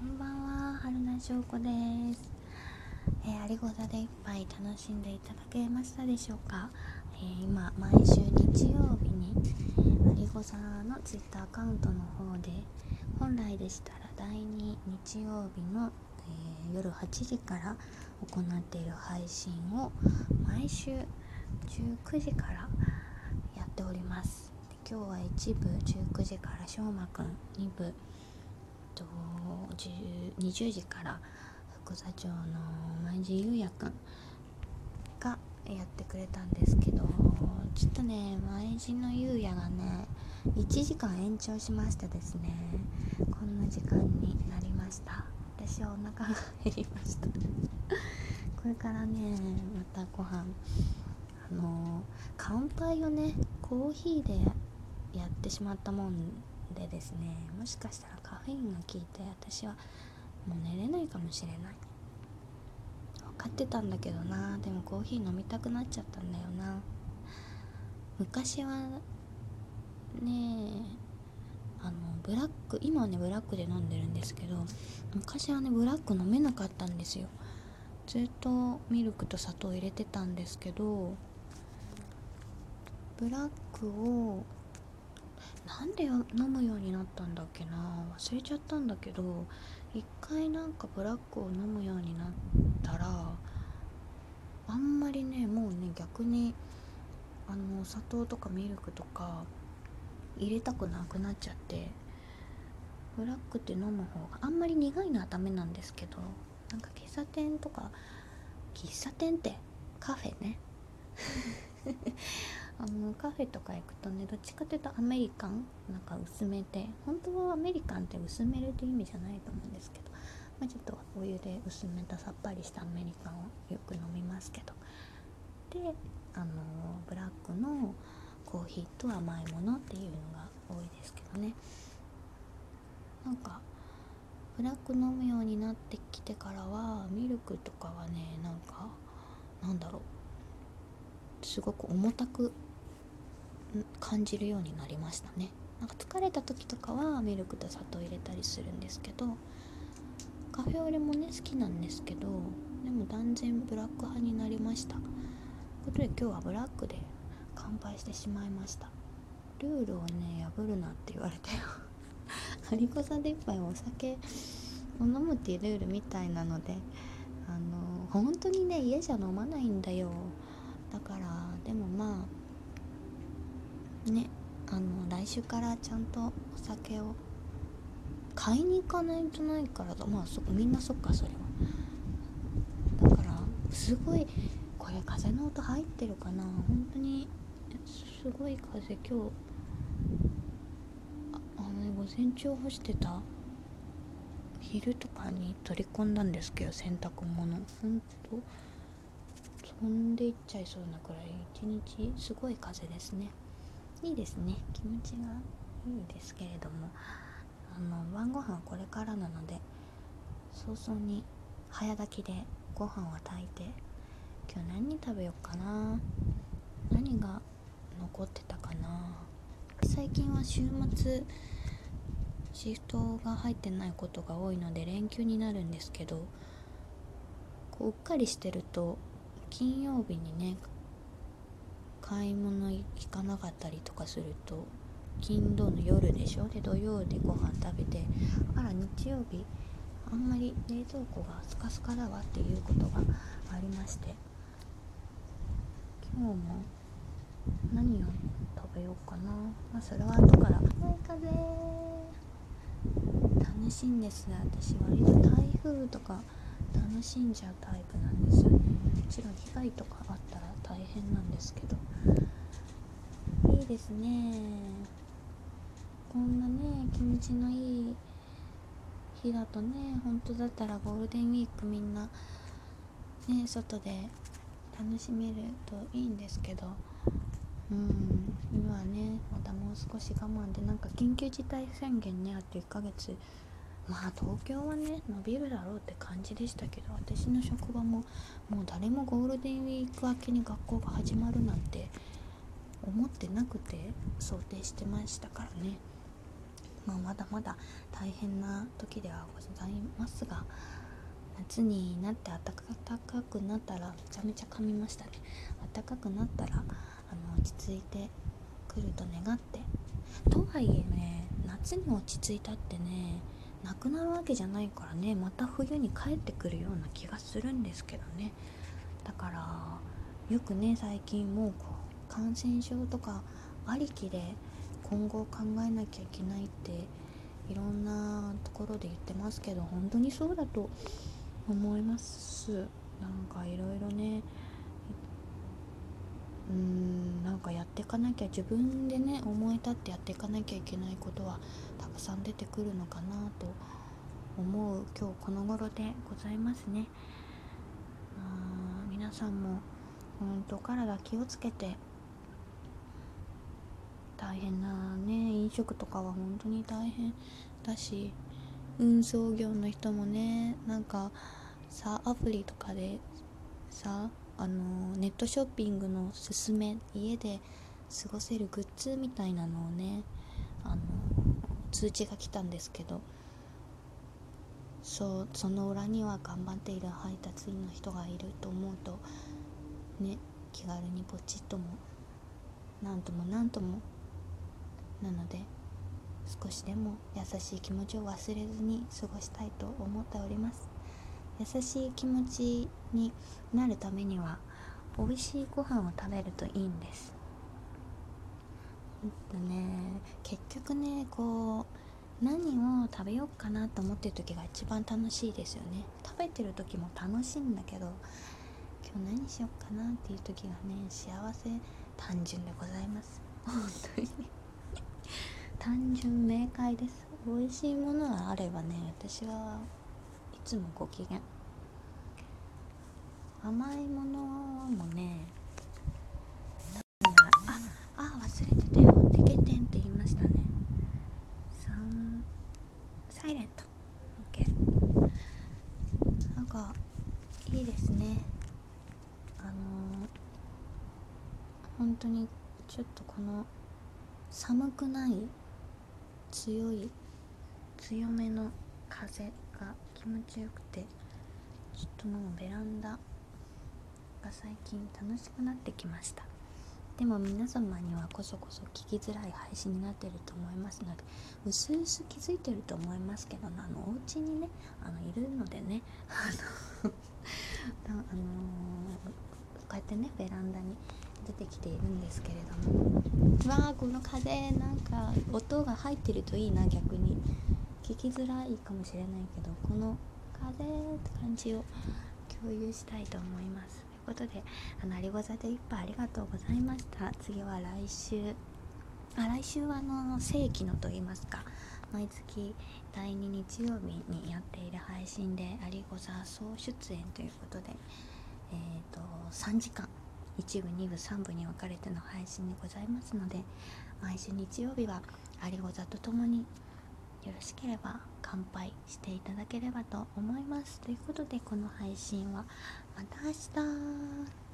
こんばんは春名翔子です、えー、アリゴザで一杯楽しんでいただけましたでしょうか、えー、今毎週日曜日にアリゴザのツイッターアカウントの方で本来でしたら第2日曜日の、えー、夜8時から行っている配信を毎週19時からやっております。今日は1部19時からしょうまくん2部と20時から副座長の前地優也くんがやってくれたんですけどちょっとね前地の優也がね1時間延長しましてですねこんな時間になりました。私はお腹が減りました。これからねまたご飯あの乾杯をねコーヒーでやってしまったもんでですねもしかしたらカフェインが効いて私はもう寝れないかもしれない。分かってたんだけどな。でもコーヒー飲みたくなっちゃったんだよな。昔はねあのブラック今はねブラックで飲んでるんですけど昔はねブラック飲めなかったんですよ。ずっとミルクと砂糖入れてたんですけどブラックをなんで飲むようになったんだっけな？忘れちゃったんだけど一回なんかブラックを飲むようになったらあんまりねもうね逆にあの砂糖とかミルクとか入れたくなくなっちゃってブラックって飲む方があんまり苦いのはダメなんですけどなんか喫茶店とか喫茶店ってカフェね。カフェとか行くとねどっちかというとアメリカンなんか薄めて本当はアメリカンって薄めるって意味じゃないと思うんですけど、まあ、ちょっとお湯で薄めたさっぱりしたアメリカンをよく飲みますけど。であのブラックのコーヒーと甘いものっていうのが多いですけどね。なんかブラック飲むようになってきてからはミルクとかはねなんかなんだろう。すごく重たく感じるようになりましたね。なんか疲れた時とかはミルクと砂糖入れたりするんですけどカフェオレもね好きなんですけどでも断然ブラック派になりました。ということで今日はブラックで乾杯してしまいました。ルールをね破るなって言われたよ。ハリコサで一杯お酒を飲むっていうルールみたいなのであの本当にね家じゃ飲まないんだよ。だからでもまあねあの来週からちゃんとお酒を買いに行かないとないからまあそみんなそっかそれは。だからすごいこれ風の音入ってるかな。本当にすごい風。今日ああの午前中干してた。昼とかに取り込んだんですけど洗濯物。ほんと？飛んでいっちゃいそうなくらい。一日すごい風ですね。いいですね。気持ちがいいですけれども。あの晩ご飯これからなので早々に早炊きでご飯を炊いて今日何食べようかな？何が残ってたかな？最近は週末シフトが入ってないことが多いので連休になるんですけどこううっかりしてると金曜日にね買い物行かなかったりとかすると金土の夜でしょ？で土曜でご飯食べてあら日曜日あんまり冷蔵庫がスカスカだわっていうことがありまして今日も何を食べようかな？まあそれは後から。はい風。楽しいんです。私割と台風とか楽しんじゃうタイプなんです。もちろん被害とかあったら大変なんですけど。いいですね。こんなね気持ちのいい日だとね本当だったらゴールデンウィークみんなね外で楽しめるといいんですけど。うん今はねまたもう少し我慢でなんか緊急事態宣言ねあと1ヶ月まあ東京はね伸びるだろうって感じでしたけど私の職場ももう誰もゴールデンウィーク明けに学校が始まるなんて思ってなくて想定してましたからね。まあ、まだまだ大変な時ではございますが夏になって暖かくなったらめちゃめちゃ噛みましたね。暖かくなったらあの落ち着いてくると願って。とはいえね夏に落ち着いたってねなくなるわけじゃないからねまた冬に帰ってくるような気がするんですけどね。だからよくね最近もうこう感染症とかありきで今後考えなきゃいけないっていろんなところで言ってますけど本当にそうだと思います。なんかいろいろねうーんなんかやっていかなきゃ自分でね思い立ってやっていかなきゃいけないことはたくさん出てくるのかなと思う今日この頃でございますね。皆さんも本当体気をつけて大変なね飲食とかは本当に大変だし運送業の人もねなんかさアプリとかでさあのネットショッピングのすすめ家で過ごせるグッズみたいなのをねあの通知が来たんですけどそうその裏には頑張っている配達員の人がいると思うとね気軽にポチッともなんともなんともなので少しでも優しい気持ちを忘れずに過ごしたいと思っております。優しい気持ちになるためには美味しいご飯を食べるといいんです。えっとね結局ねこう何を食べようかなと思ってる時が一番楽しいですよね。食べてる時も楽しいんだけど今日何しようかなっていう時がね幸せ単純でございます。本当に。単純明快です。美味しいものがあればね私はつもご機嫌。甘いものもねああ忘れてたよ。って欠点って言いましたね。サンサイレント。OK なんかいいですね。あの本当にちょっとこの寒くない強い強めの風。気持ちよくてちょっともうベランダが最近楽しくなってきました。でも皆様にはこそこそ聞きづらい配信になってると思いますのでうすうす気づいてると思いますけどあのお家にねあのいるのでね あのー、こうやってねベランダに出てきているんですけれども。わあこの風なんか音が入ってるといいな逆に。聞きづらいかもしれないけどこの風って感じを共有したいと思います。ということであのアリゴザで一杯ありがとうございました。次は来週。あ来週はあの正規のと言いますか毎月第2日曜日にやっている配信でアリゴザ総出演ということでえっ、ー、と3時間。1部2部3部に分かれての配信でございますので毎週日曜日はアリゴザとともによろしければ乾杯していただければと思います。ということでこの配信はまた明日。